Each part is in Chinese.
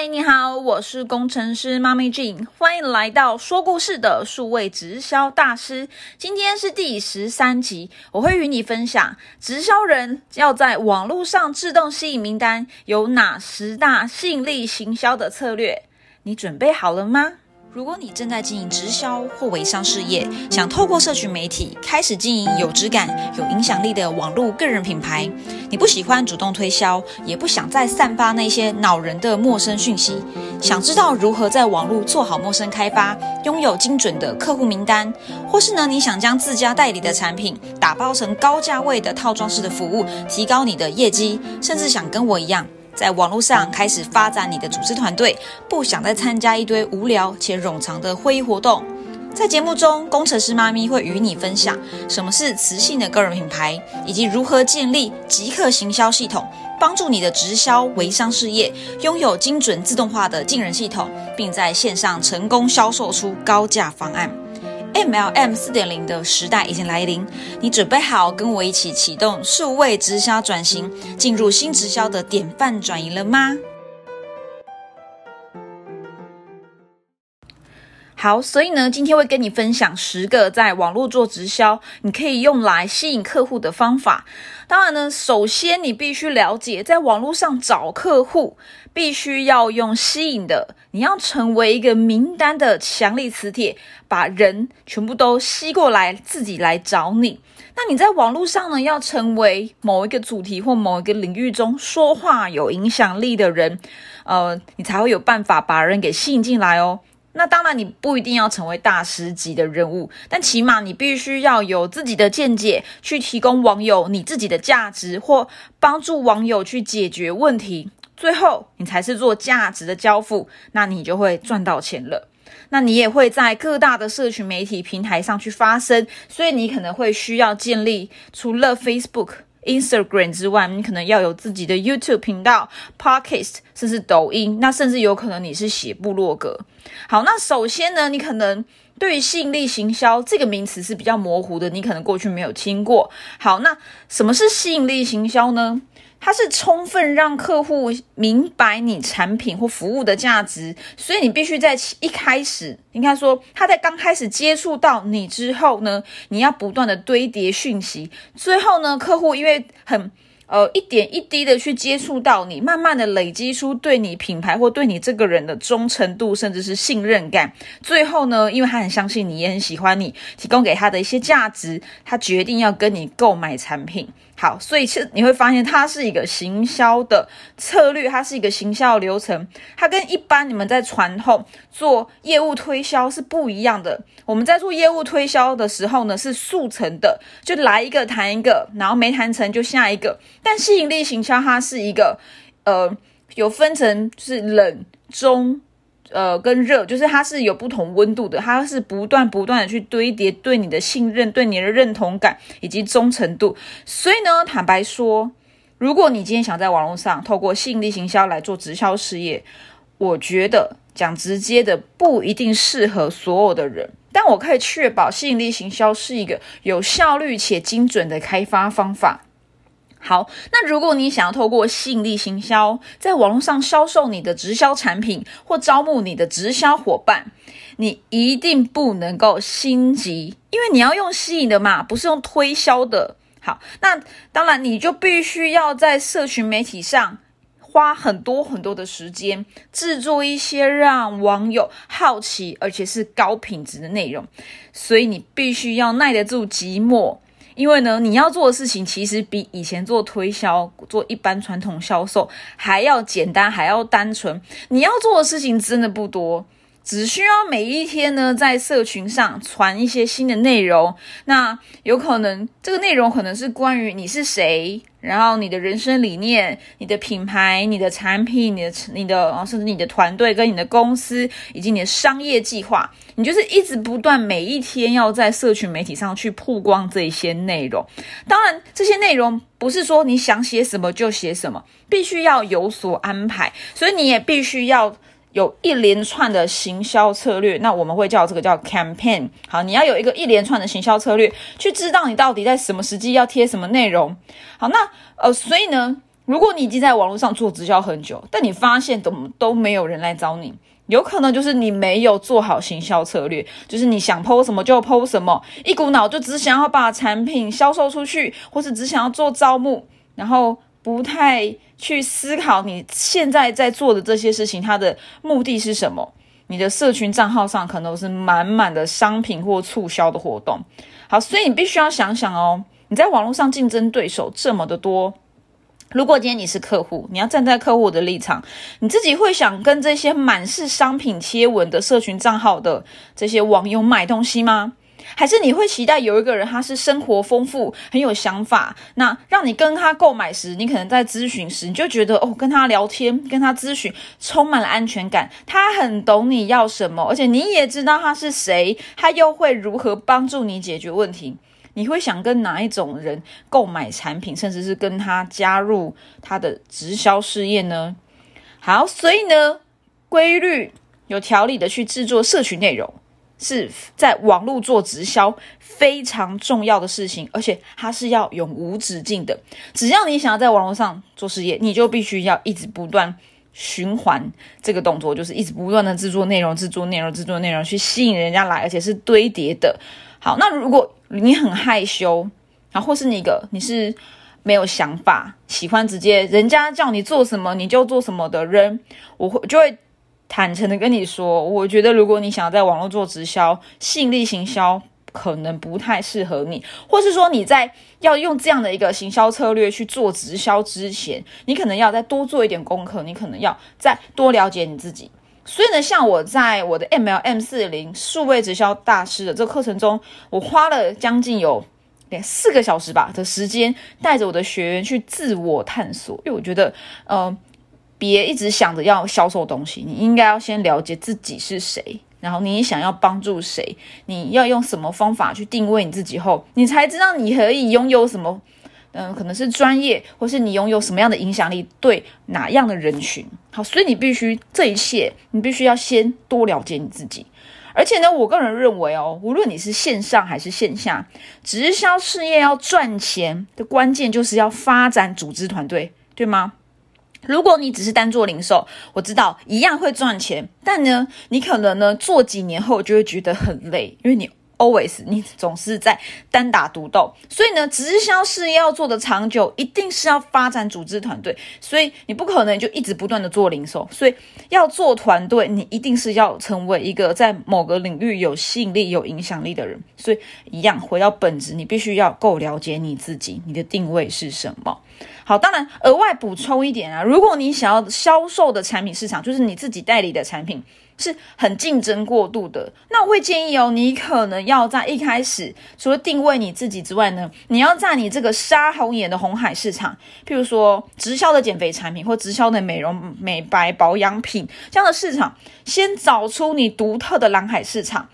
嗨，你好，我是工程师妈咪 Jean，欢迎来到说故事的数位直销大师。今天是第十三集，我会与你分享直销人要在网络上自动吸引名单有哪十大吸引力行销的策略，你准备好了吗？如果你正在经营直销或微商事业，想透过社群媒体开始经营有质感、有影响力的网络个人品牌，你不喜欢主动推销，也不想再散发那些恼人的陌生讯息，想知道如何在网络做好陌生开发，拥有精准的客户名单，或是呢你想将自家代理的产品打包成高价位的套装式的服务，提高你的业绩，甚至想跟我一样。在网络上开始发展你的组织团队，不想再参加一堆无聊且冗长的会议活动。在节目中，工程师妈咪会与你分享什么是磁性的个人品牌，以及如何建立即刻行销系统，帮助你的直销微商事业拥有精准自动化的进人系统，并在线上成功销售出高价方案。MLM 四点零的时代已经来临，你准备好跟我一起启动数位直销转型，进入新直销的典范转移了吗？好，所以呢，今天会跟你分享十个在网络做直销，你可以用来吸引客户的方法。当然呢，首先你必须了解，在网络上找客户，必须要用吸引的，你要成为一个名单的强力磁铁，把人全部都吸过来，自己来找你。那你在网络上呢，要成为某一个主题或某一个领域中说话有影响力的人，呃，你才会有办法把人给吸引进来哦。那当然，你不一定要成为大师级的人物，但起码你必须要有自己的见解，去提供网友你自己的价值，或帮助网友去解决问题。最后，你才是做价值的交付，那你就会赚到钱了。那你也会在各大的社群媒体平台上去发声，所以你可能会需要建立除了 Facebook。Instagram 之外，你可能要有自己的 YouTube 频道、Podcast，甚至抖音。那甚至有可能你是写部落格。好，那首先呢，你可能对于吸引力行销这个名词是比较模糊的，你可能过去没有听过。好，那什么是吸引力行销呢？它是充分让客户明白你产品或服务的价值，所以你必须在一开始，应该说他在刚开始接触到你之后呢，你要不断的堆叠讯息，最后呢，客户因为很。呃，一点一滴的去接触到你，慢慢的累积出对你品牌或对你这个人的忠诚度，甚至是信任感。最后呢，因为他很相信你，也很喜欢你，提供给他的一些价值，他决定要跟你购买产品。好，所以其实你会发现，它是一个行销的策略，它是一个行销流程，它跟一般你们在传统做业务推销是不一样的。我们在做业务推销的时候呢，是速成的，就来一个谈一个，然后没谈成就下一个。但吸引力行销它是一个，呃，有分成就是冷中。呃，跟热就是它是有不同温度的，它是不断不断的去堆叠对你的信任、对你的认同感以及忠诚度。所以呢，坦白说，如果你今天想在网络上透过吸引力行销来做直销事业，我觉得讲直接的不一定适合所有的人，但我可以确保吸引力行销是一个有效率且精准的开发方法。好，那如果你想要透过吸引力行销，在网络上销售你的直销产品或招募你的直销伙伴，你一定不能够心急，因为你要用吸引的嘛，不是用推销的。好，那当然你就必须要在社群媒体上花很多很多的时间，制作一些让网友好奇而且是高品质的内容，所以你必须要耐得住寂寞。因为呢，你要做的事情其实比以前做推销、做一般传统销售还要简单，还要单纯。你要做的事情真的不多。只需要每一天呢，在社群上传一些新的内容。那有可能这个内容可能是关于你是谁，然后你的人生理念、你的品牌、你的产品、你的、你的，甚至你的团队跟你的公司以及你的商业计划。你就是一直不断，每一天要在社群媒体上去曝光这些内容。当然，这些内容不是说你想写什么就写什么，必须要有所安排。所以你也必须要。有一连串的行销策略，那我们会叫这个叫 campaign。好，你要有一个一连串的行销策略，去知道你到底在什么时机要贴什么内容。好，那呃，所以呢，如果你已经在网络上做直销很久，但你发现怎么都没有人来找你，有可能就是你没有做好行销策略，就是你想抛什么就抛什么，一股脑就只想要把产品销售出去，或是只想要做招募，然后不太去思考你现在在做的这些事情，它的目的是什么。你的社群账号上可能是满满的商品或促销的活动，好，所以你必须要想想哦，你在网络上竞争对手这么的多，如果今天你是客户，你要站在客户的立场，你自己会想跟这些满是商品贴文的社群账号的这些网友买东西吗？还是你会期待有一个人，他是生活丰富、很有想法，那让你跟他购买时，你可能在咨询时，你就觉得哦，跟他聊天、跟他咨询充满了安全感，他很懂你要什么，而且你也知道他是谁，他又会如何帮助你解决问题。你会想跟哪一种人购买产品，甚至是跟他加入他的直销事业呢？好，所以呢，规律、有条理的去制作社群内容。是在网络做直销非常重要的事情，而且它是要永无止境的。只要你想要在网络上做事业，你就必须要一直不断循环这个动作，就是一直不断的制作内容、制作内容、制作内容，去吸引人家来，而且是堆叠的。好，那如果你很害羞，啊，或是你个你是没有想法，喜欢直接人家叫你做什么你就做什么的人，我会就会。坦诚的跟你说，我觉得如果你想要在网络做直销，吸引力行销可能不太适合你，或是说你在要用这样的一个行销策略去做直销之前，你可能要再多做一点功课，你可能要再多了解你自己。所以呢，像我在我的 MLM 四零数位直销大师的这个课程中，我花了将近有四个小时吧的时间，带着我的学员去自我探索，因为我觉得，呃。别一直想着要销售东西，你应该要先了解自己是谁，然后你想要帮助谁，你要用什么方法去定位你自己后，你才知道你可以拥有什么，嗯，可能是专业，或是你拥有什么样的影响力，对哪样的人群。好，所以你必须这一切，你必须要先多了解你自己。而且呢，我个人认为哦，无论你是线上还是线下，直销事业要赚钱的关键就是要发展组织团队，对吗？如果你只是单做零售，我知道一样会赚钱，但呢，你可能呢做几年后就会觉得很累，因为你 always 你总是在单打独斗。所以呢，直销事业要做的长久，一定是要发展组织团队。所以你不可能就一直不断的做零售，所以要做团队，你一定是要成为一个在某个领域有吸引力、有影响力的人。所以一样回到本质，你必须要够了解你自己，你的定位是什么。好，当然额外补充一点啊，如果你想要销售的产品市场，就是你自己代理的产品，是很竞争过度的，那我会建议哦，你可能要在一开始，除了定位你自己之外呢，你要在你这个杀红眼的红海市场，譬如说直销的减肥产品或直销的美容美白保养品这样的市场，先找出你独特的蓝海市场。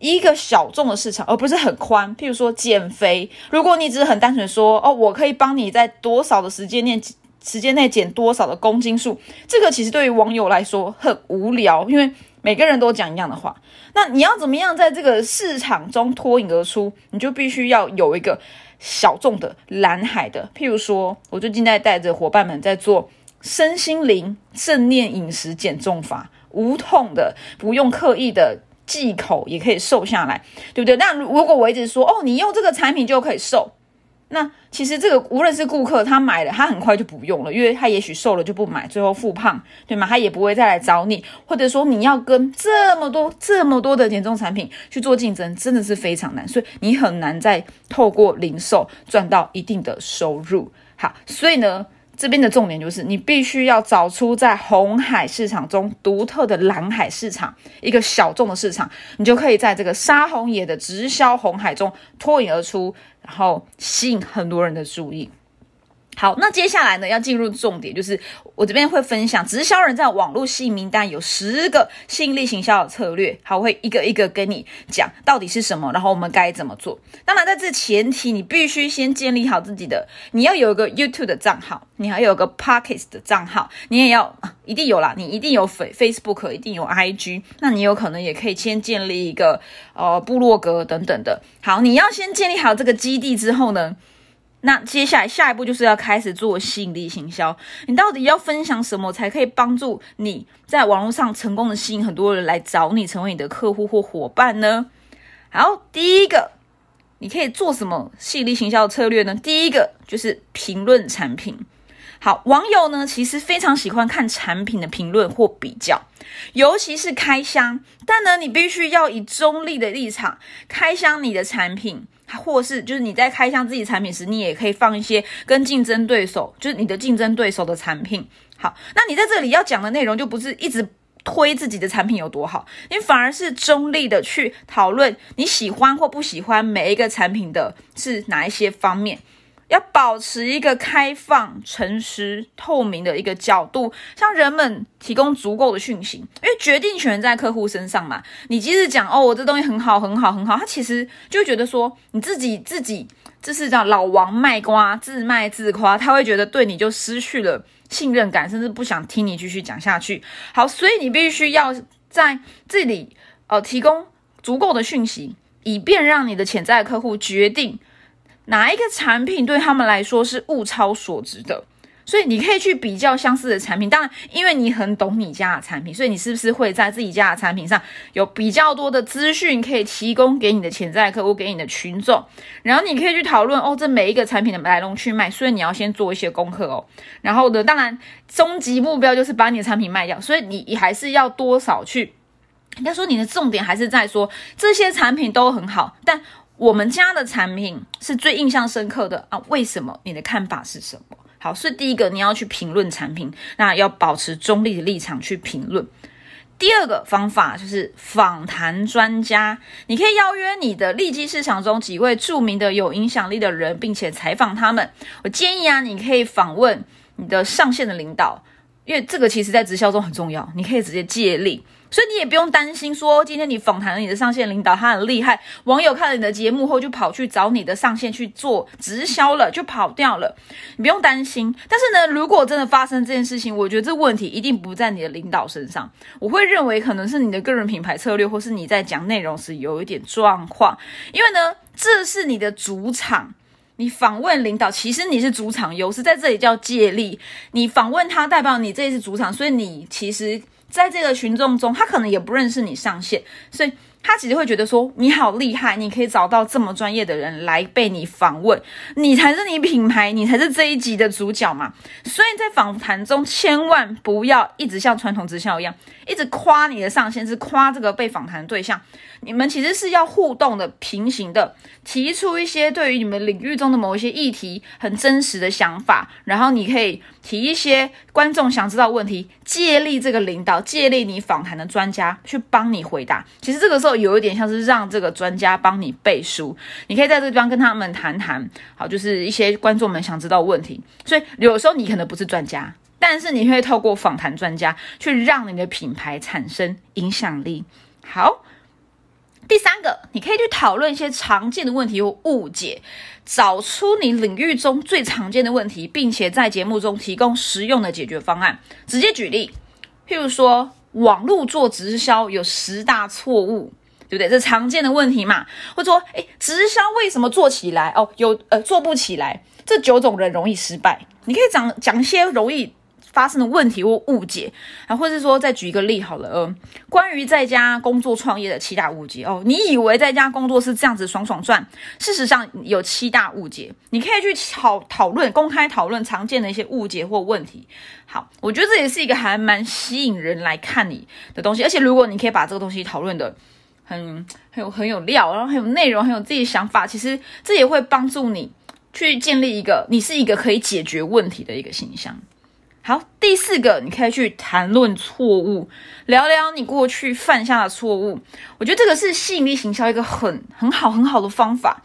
一个小众的市场，而不是很宽。譬如说减肥，如果你只是很单纯说哦，我可以帮你在多少的时间内时间内减多少的公斤数，这个其实对于网友来说很无聊，因为每个人都讲一样的话。那你要怎么样在这个市场中脱颖而出？你就必须要有一个小众的蓝海的。譬如说，我最近在带着伙伴们在做身心灵正念饮食减重法，无痛的，不用刻意的。忌口也可以瘦下来，对不对？那如果我一直说哦，你用这个产品就可以瘦，那其实这个无论是顾客他买了，他很快就不用了，因为他也许瘦了就不买，最后复胖，对吗？他也不会再来找你，或者说你要跟这么多这么多的减重产品去做竞争，真的是非常难，所以你很难再透过零售赚到一定的收入。好，所以呢。这边的重点就是，你必须要找出在红海市场中独特的蓝海市场，一个小众的市场，你就可以在这个沙红野的直销红海中脱颖而出，然后吸引很多人的注意。好，那接下来呢，要进入重点，就是我这边会分享直销人在网络吸引名单有十个吸引力行销的策略，好，我会一个一个跟你讲到底是什么，然后我们该怎么做。当然，在这前提，你必须先建立好自己的，你要有一个 YouTube 的账号，你还有个 Pockets 的账号，你也要一定有啦，你一定有 Facebook，一定有 IG，那你有可能也可以先建立一个呃部落格等等的。好，你要先建立好这个基地之后呢？那接下来下一步就是要开始做吸引力行销。你到底要分享什么才可以帮助你在网络上成功的吸引很多人来找你，成为你的客户或伙伴呢？好，第一个，你可以做什么吸引力行销的策略呢？第一个就是评论产品。好，网友呢其实非常喜欢看产品的评论或比较，尤其是开箱。但呢，你必须要以中立的立场开箱你的产品。或是就是你在开箱自己产品时，你也可以放一些跟竞争对手，就是你的竞争对手的产品。好，那你在这里要讲的内容就不是一直推自己的产品有多好，你反而是中立的去讨论你喜欢或不喜欢每一个产品的是哪一些方面。要保持一个开放、诚实、透明的一个角度，向人们提供足够的讯息，因为决定权在客户身上嘛。你即使讲哦，我这东西很好、很好、很好，他其实就会觉得说你自己自己这是叫老王卖瓜，自卖自夸，他会觉得对你就失去了信任感，甚至不想听你继续讲下去。好，所以你必须要在这里呃提供足够的讯息，以便让你的潜在客户决定。哪一个产品对他们来说是物超所值的？所以你可以去比较相似的产品。当然，因为你很懂你家的产品，所以你是不是会在自己家的产品上有比较多的资讯可以提供给你的潜在客户、给你的群众？然后你可以去讨论哦，这每一个产品的来龙去脉。所以你要先做一些功课哦。然后呢，当然终极目标就是把你的产品卖掉。所以你你还是要多少去？应该说你的重点还是在说这些产品都很好，但。我们家的产品是最印象深刻的啊？为什么？你的看法是什么？好，所以第一个你要去评论产品，那要保持中立的立场去评论。第二个方法就是访谈专家，你可以邀约你的利基市场中几位著名的有影响力的人，并且采访他们。我建议啊，你可以访问你的上线的领导，因为这个其实在直销中很重要，你可以直接借力。所以你也不用担心，说今天你访谈了你的上线领导，他很厉害，网友看了你的节目后就跑去找你的上线去做直销了，就跑掉了。你不用担心。但是呢，如果真的发生这件事情，我觉得这问题一定不在你的领导身上。我会认为可能是你的个人品牌策略，或是你在讲内容时有一点状况。因为呢，这是你的主场，你访问领导，其实你是主场优势，在这里叫借力。你访问他，代表你这是主场，所以你其实。在这个群众中，他可能也不认识你上线，所以。他其实会觉得说你好厉害，你可以找到这么专业的人来被你访问，你才是你品牌，你才是这一集的主角嘛。所以在访谈中，千万不要一直像传统直销一样，一直夸你的上线，是夸这个被访谈对象。你们其实是要互动的、平行的，提出一些对于你们领域中的某一些议题很真实的想法，然后你可以提一些观众想知道问题，借力这个领导，借力你访谈的专家去帮你回答。其实这个时候。有一点像是让这个专家帮你背书，你可以在这个地方跟他们谈谈，好，就是一些观众们想知道问题。所以有时候你可能不是专家，但是你会透过访谈专家去让你的品牌产生影响力。好，第三个，你可以去讨论一些常见的问题或误解，找出你领域中最常见的问题，并且在节目中提供实用的解决方案。直接举例，譬如说，网络做直销有十大错误。对不对？这常见的问题嘛，或者说，哎，直销为什么做起来哦，有呃做不起来？这九种人容易失败，你可以讲讲一些容易发生的问题或误解啊，或者说再举一个例好了，呃，关于在家工作创业的七大误解哦，你以为在家工作是这样子爽爽赚，事实上有七大误解，你可以去讨讨论，公开讨论常见的一些误解或问题。好，我觉得这也是一个还蛮吸引人来看你的东西，而且如果你可以把这个东西讨论的。很很有很有料，然后很有内容，很有自己想法。其实这也会帮助你去建立一个你是一个可以解决问题的一个形象。好，第四个，你可以去谈论错误，聊聊你过去犯下的错误。我觉得这个是吸引力行销一个很很好很好的方法。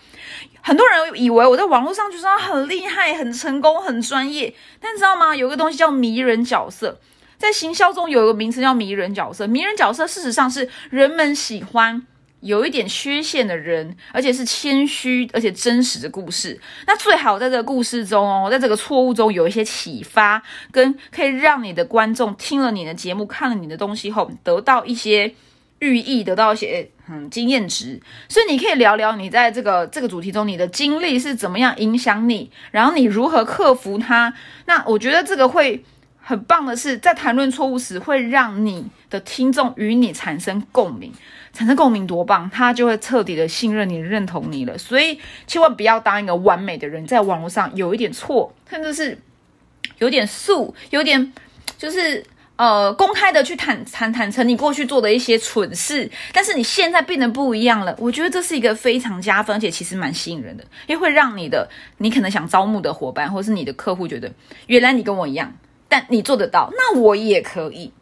很多人以为我在网络上就是很厉害、很成功、很专业，但你知道吗？有个东西叫迷人角色。在行销中有一个名词叫迷人角色，迷人角色事实上是人们喜欢有一点缺陷的人，而且是谦虚而且真实的故事。那最好在这个故事中哦，在这个错误中有一些启发，跟可以让你的观众听了你的节目、看了你的东西后得到一些寓意，得到一些嗯经验值。所以你可以聊聊你在这个这个主题中你的经历是怎么样影响你，然后你如何克服它。那我觉得这个会。很棒的是，在谈论错误时，会让你的听众与你产生共鸣，产生共鸣多棒，他就会彻底的信任你、认同你了。所以，千万不要当一个完美的人，在网络上有一点错，甚至是有点素，有点就是呃公开的去坦坦坦诚你过去做的一些蠢事，但是你现在变得不一样了。我觉得这是一个非常加分，而且其实蛮吸引人的，因为会让你的你可能想招募的伙伴，或是你的客户觉得，原来你跟我一样。但你做得到，那我也可以。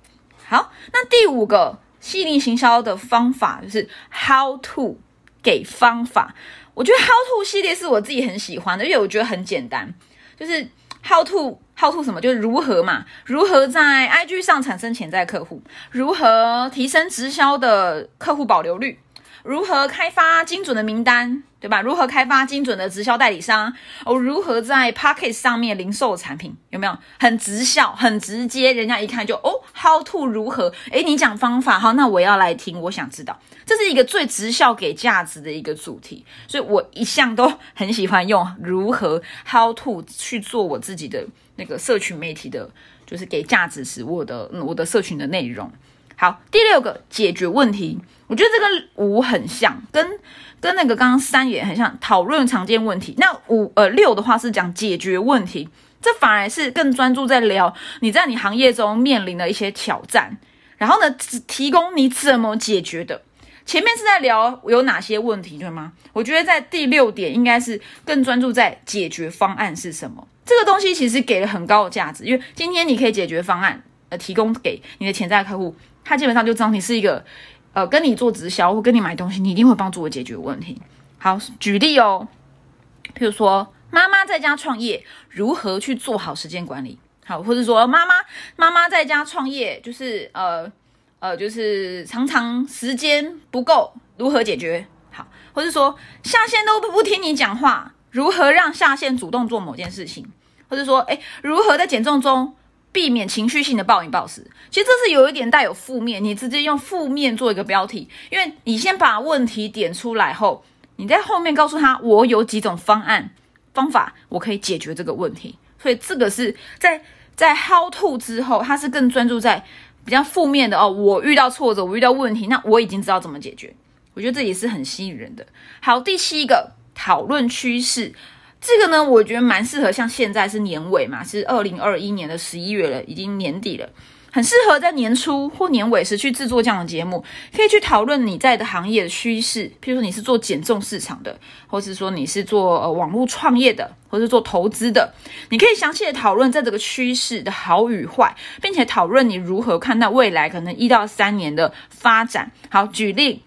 好，那第五个吸引行销的方法就是 How to 给方法。我觉得 How to 系列是我自己很喜欢的，因为我觉得很简单，就是 How to How to 什么，就是如何嘛，如何在 IG 上产生潜在客户，如何提升直销的客户保留率。如何开发精准的名单，对吧？如何开发精准的直销代理商？哦，如何在 Pocket 上面零售产品？有没有很直销、很直接？人家一看就哦，How to 如何？诶，你讲方法好，那我要来听，我想知道，这是一个最直销给价值的一个主题，所以我一向都很喜欢用如何 How to 去做我自己的那个社群媒体的，就是给价值时我的我的社群的内容。好，第六个解决问题，我觉得这个五很像，跟跟那个刚刚三也很像，讨论常见问题。那五呃六的话是讲解决问题，这反而是更专注在聊你在你行业中面临的一些挑战，然后呢，只提供你怎么解决的。前面是在聊有哪些问题，对吗？我觉得在第六点应该是更专注在解决方案是什么。这个东西其实给了很高的价值，因为今天你可以解决方案，呃，提供给你的潜在客户。他基本上就知道你是一个，呃，跟你做直销或跟你买东西，你一定会帮助我解决问题。好，举例哦，譬如说妈妈在家创业，如何去做好时间管理？好，或者说妈妈妈妈在家创业，就是呃呃，就是常常时间不够，如何解决？好，或者说下线都不不听你讲话，如何让下线主动做某件事情？或者说，哎，如何在减重中？避免情绪性的暴饮暴食，其实这是有一点带有负面。你直接用负面做一个标题，因为你先把问题点出来后，你在后面告诉他我有几种方案方法，我可以解决这个问题。所以这个是在在 how to 之后，他是更专注在比较负面的哦。我遇到挫折，我遇到问题，那我已经知道怎么解决。我觉得这也是很吸引人的。好，第七个讨论趋势。这个呢，我觉得蛮适合，像现在是年尾嘛，是二零二一年的十一月了，已经年底了，很适合在年初或年尾时去制作这样的节目，可以去讨论你在的行业的趋势，譬如说你是做减重市场的，或是说你是做呃网络创业的，或是做投资的，你可以详细的讨论在这个趋势的好与坏，并且讨论你如何看待未来可能一到三年的发展。好，举例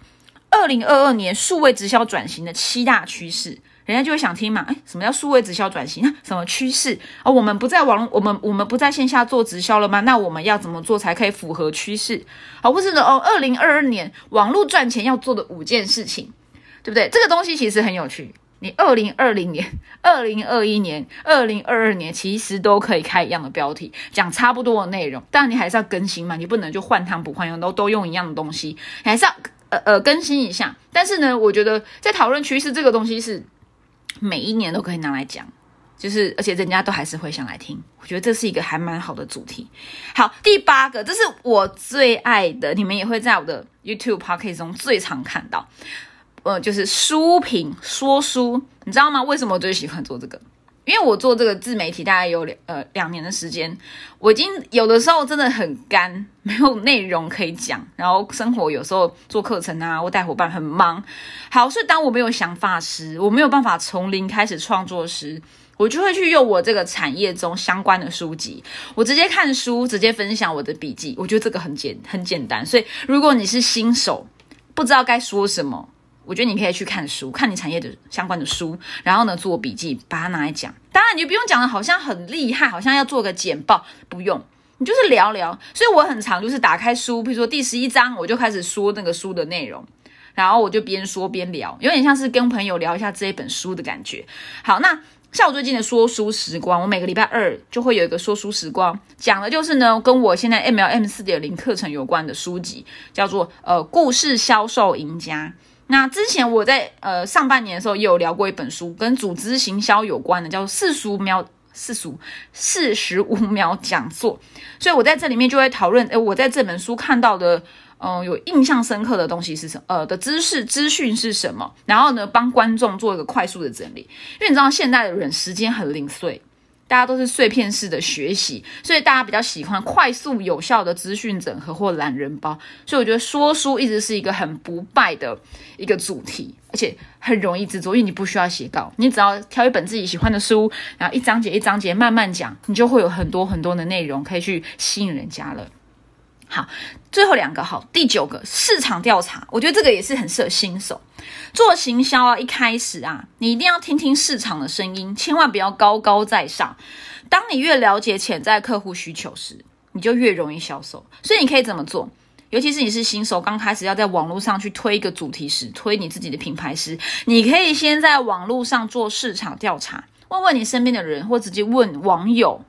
二零二二年数位直销转型的七大趋势。人家就会想听嘛，哎，什么叫数位直销转型？什么趋势？哦，我们不在网，我们我们不在线下做直销了吗？那我们要怎么做才可以符合趋势？好，或是呢？哦，二零二二年网络赚钱要做的五件事情，对不对？这个东西其实很有趣。你二零二零年、二零二一年、二零二二年其实都可以开一样的标题，讲差不多的内容，但你还是要更新嘛，你不能就换汤不换药，都都用一样的东西，你还是要呃呃更新一下。但是呢，我觉得在讨论趋势这个东西是。每一年都可以拿来讲，就是而且人家都还是会想来听，我觉得这是一个还蛮好的主题。好，第八个，这是我最爱的，你们也会在我的 YouTube p o c a s t 中最常看到，呃，就是书评说书，你知道吗？为什么我最喜欢做这个？因为我做这个自媒体大概有两呃两年的时间，我已经有的时候真的很干，没有内容可以讲，然后生活有时候做课程啊，或带伙伴很忙。好，所以当我没有想法时，我没有办法从零开始创作时，我就会去用我这个产业中相关的书籍，我直接看书，直接分享我的笔记。我觉得这个很简很简单，所以如果你是新手，不知道该说什么。我觉得你可以去看书，看你产业的相关的书，然后呢做笔记，把它拿来讲。当然，你就不用讲的好像很厉害，好像要做个简报，不用，你就是聊聊。所以我很常就是打开书，比如说第十一章，我就开始说那个书的内容，然后我就边说边聊，有点像是跟朋友聊一下这一本书的感觉。好，那像我最近的说书时光，我每个礼拜二就会有一个说书时光，讲的就是呢跟我现在 MLM 四点零课程有关的书籍，叫做呃故事销售赢家。那之前我在呃上半年的时候也有聊过一本书，跟组织行销有关的，叫做四十五秒四十五四十五秒讲座。所以我在这里面就会讨论，诶，我在这本书看到的。嗯，有印象深刻的东西是什么？呃，的知识资讯是什么？然后呢，帮观众做一个快速的整理。因为你知道，现代的人时间很零碎，大家都是碎片式的学习，所以大家比较喜欢快速有效的资讯整合或懒人包。所以我觉得说书一直是一个很不败的一个主题，而且很容易制作，因为你不需要写稿，你只要挑一本自己喜欢的书，然后一章节一章节慢慢讲，你就会有很多很多的内容可以去吸引人家了。好，最后两个好，第九个市场调查，我觉得这个也是很适合新手做行销啊。一开始啊，你一定要听听市场的声音，千万不要高高在上。当你越了解潜在客户需求时，你就越容易销售。所以你可以怎么做？尤其是你是新手，刚开始要在网络上去推一个主题时，推你自己的品牌时，你可以先在网络上做市场调查，问问你身边的人，或直接问网友。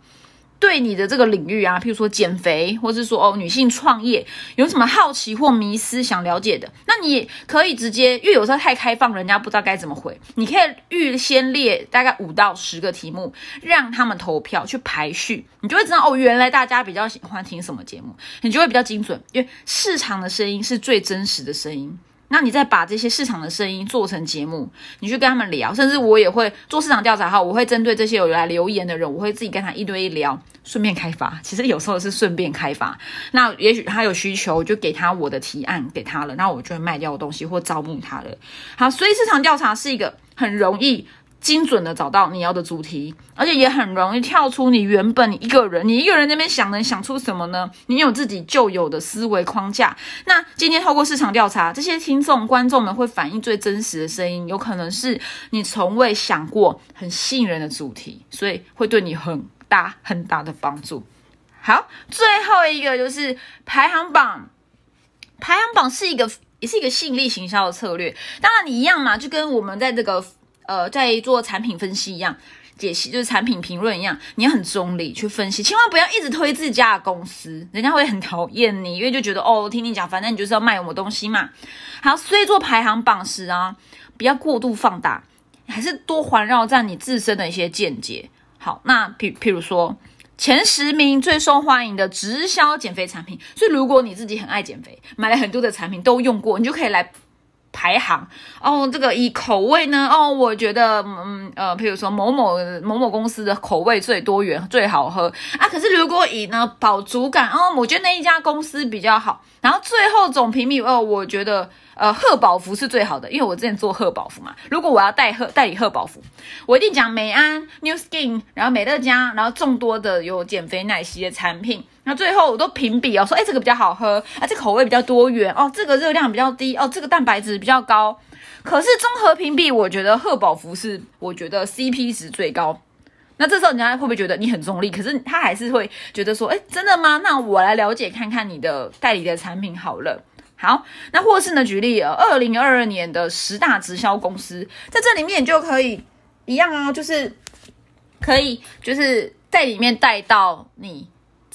对你的这个领域啊，譬如说减肥，或是说哦女性创业，有什么好奇或迷思想了解的，那你可以直接，因为有时候太开放，人家不知道该怎么回，你可以预先列大概五到十个题目，让他们投票去排序，你就会知道哦，原来大家比较喜欢听什么节目，你就会比较精准，因为市场的声音是最真实的声音。那你再把这些市场的声音做成节目，你去跟他们聊，甚至我也会做市场调查哈，我会针对这些有来留言的人，我会自己跟他一对一聊，顺便开发。其实有时候是顺便开发，那也许他有需求，就给他我的提案给他了，那我就会卖掉东西或招募他了。好，所以市场调查是一个很容易。精准的找到你要的主题，而且也很容易跳出你原本你一个人，你一个人那边想能想出什么呢？你有自己旧有的思维框架。那今天透过市场调查，这些听众观众们会反映最真实的声音，有可能是你从未想过很吸引人的主题，所以会对你很大很大的帮助。好，最后一个就是排行榜，排行榜是一个也是一个吸引力行销的策略。当然你一样嘛，就跟我们在这个。呃，在做产品分析一样，解析就是产品评论一样，你要很中立去分析，千万不要一直推自家的公司，人家会很讨厌你，因为就觉得哦，听你讲，反正你就是要卖我们东西嘛。好，所以做排行榜时啊，不要过度放大，还是多环绕在你自身的一些见解。好，那譬譬如说前十名最受欢迎的直销减肥产品，所以如果你自己很爱减肥，买了很多的产品都用过，你就可以来。排行哦，这个以口味呢哦，我觉得嗯呃，譬如说某某某某公司的口味最多元最好喝啊。可是如果以呢饱足感哦，我觉得那一家公司比较好。然后最后总评比哦，我觉得。呃，贺宝福是最好的，因为我之前做贺宝福嘛。如果我要代贺代理贺宝福，我一定讲美安、New Skin，然后美乐家，然后众多的有减肥奶昔的产品。那最后我都评比哦，说哎这个比较好喝，啊这口味比较多元哦，这个热量比较低哦，这个蛋白质比较高。可是综合评比，我觉得贺宝福是我觉得 CP 值最高。那这时候人家会不会觉得你很中立？可是他还是会觉得说，哎真的吗？那我来了解看看你的代理的产品好了。好，那或是呢？举例，二零二二年的十大直销公司，在这里面就可以一样啊，就是可以就是在里面带到你。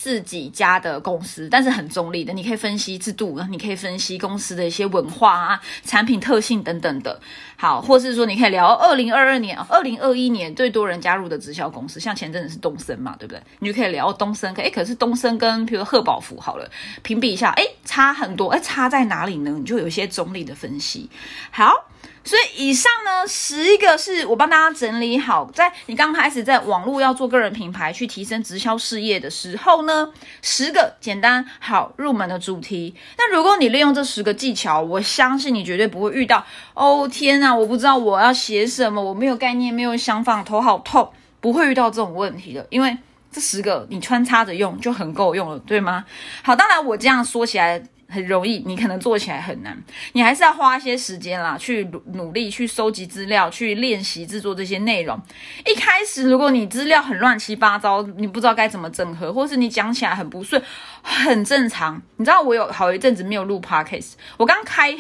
自己家的公司，但是很中立的，你可以分析制度，你可以分析公司的一些文化啊、产品特性等等的。好，或是说你可以聊二零二二年、二零二一年最多人加入的直销公司，像前阵子是东森嘛，对不对？你就可以聊东森，可哎，可是东森跟比如贺宝福好了，评比一下，哎，差很多，哎，差在哪里呢？你就有一些中立的分析。好。所以以上呢，十一个是我帮大家整理好，在你刚开始在网络要做个人品牌去提升直销事业的时候呢，十个简单好入门的主题。那如果你利用这十个技巧，我相信你绝对不会遇到哦天啊，我不知道我要写什么，我没有概念，没有想法，头好痛，不会遇到这种问题的，因为这十个你穿插着用就很够用了，对吗？好，当然我这样说起来。很容易，你可能做起来很难，你还是要花一些时间啦，去努力去收集资料，去练习制作这些内容。一开始，如果你资料很乱七八糟，你不知道该怎么整合，或是你讲起来很不顺，很正常。你知道我有好一阵子没有录 podcast，我刚开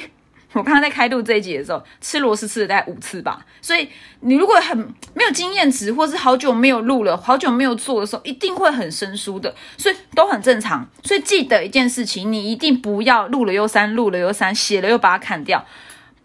我刚刚在开录这一集的时候，吃螺丝吃了大概五次吧。所以你如果很没有经验值，或是好久没有录了，好久没有做的时候，一定会很生疏的。所以都很正常。所以记得一件事情，你一定不要录了又删，录了又删，写了又把它砍掉，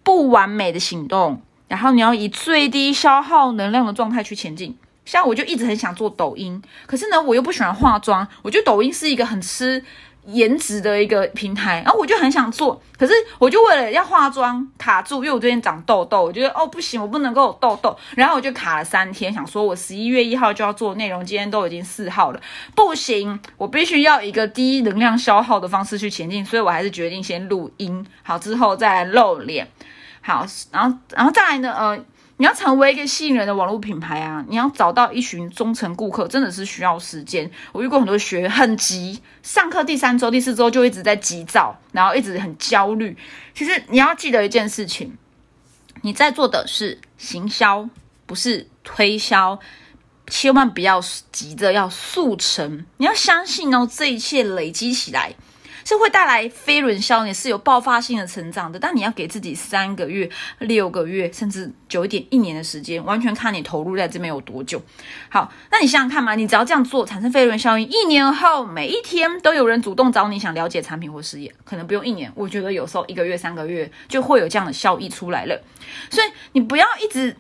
不完美的行动。然后你要以最低消耗能量的状态去前进。像我就一直很想做抖音，可是呢，我又不喜欢化妆。我觉得抖音是一个很吃颜值的一个平台，然后我就很想做，可是我就为了要化妆卡住，因为我最近长痘痘，我觉得哦不行，我不能够有痘痘，然后我就卡了三天，想说我十一月一号就要做内容，今天都已经四号了，不行，我必须要一个低能量消耗的方式去前进，所以我还是决定先录音，好之后再露脸，好，然后然后再来呢，呃。你要成为一个吸引人的网络品牌啊！你要找到一群忠诚顾客，真的是需要时间。我遇过很多学员很急，上课第三周、第四周就一直在急躁，然后一直很焦虑。其实你要记得一件事情，你在做的是行销，不是推销，千万不要急着要速成。你要相信哦，这一切累积起来。是会带来飞轮效应，是有爆发性的成长的。但你要给自己三个月、六个月，甚至久一点一年的时间，完全看你投入在这边有多久。好，那你想想看嘛，你只要这样做，产生飞轮效应，一年后每一天都有人主动找你，想了解产品或事业，可能不用一年，我觉得有时候一个月、三个月就会有这样的效益出来了。所以你不要一直。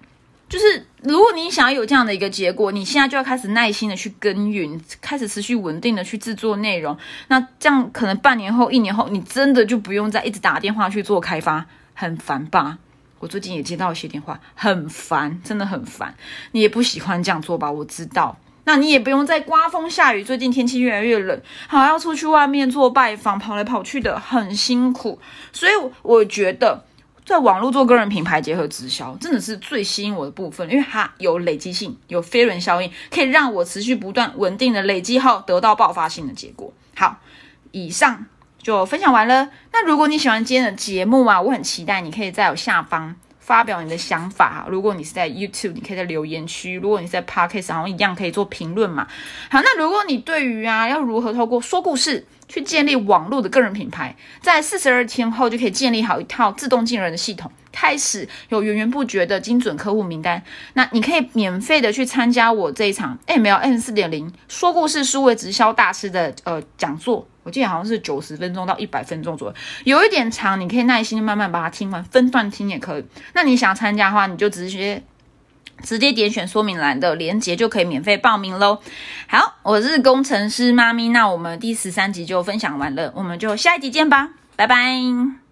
就是如果你想要有这样的一个结果，你现在就要开始耐心的去耕耘，开始持续稳定的去制作内容。那这样可能半年后、一年后，你真的就不用再一直打电话去做开发，很烦吧？我最近也接到一些电话，很烦，真的很烦。你也不喜欢这样做吧？我知道。那你也不用再刮风下雨，最近天气越来越冷，好要出去外面做拜访，跑来跑去的很辛苦。所以我觉得。在网络做个人品牌结合直销，真的是最吸引我的部分，因为它有累积性，有飞轮效应，可以让我持续不断稳定的累积后得到爆发性的结果。好，以上就分享完了。那如果你喜欢今天的节目啊，我很期待你可以在我下方发表你的想法。如果你是在 YouTube，你可以在留言区；如果你是在 Podcast，然后一样可以做评论嘛。好，那如果你对于啊要如何透过说故事。去建立网络的个人品牌，在四十二天后就可以建立好一套自动进人的系统，开始有源源不绝的精准客户名单。那你可以免费的去参加我这一场 MLM 四点零说故事数位直销大师的呃讲座，我记得好像是九十分钟到一百分钟左右，有一点长，你可以耐心慢慢把它听完，分段听也可以。那你想参加的话，你就直接。直接点选说明栏的链接就可以免费报名喽。好，我是工程师妈咪，那我们第十三集就分享完了，我们就下一集见吧，拜拜。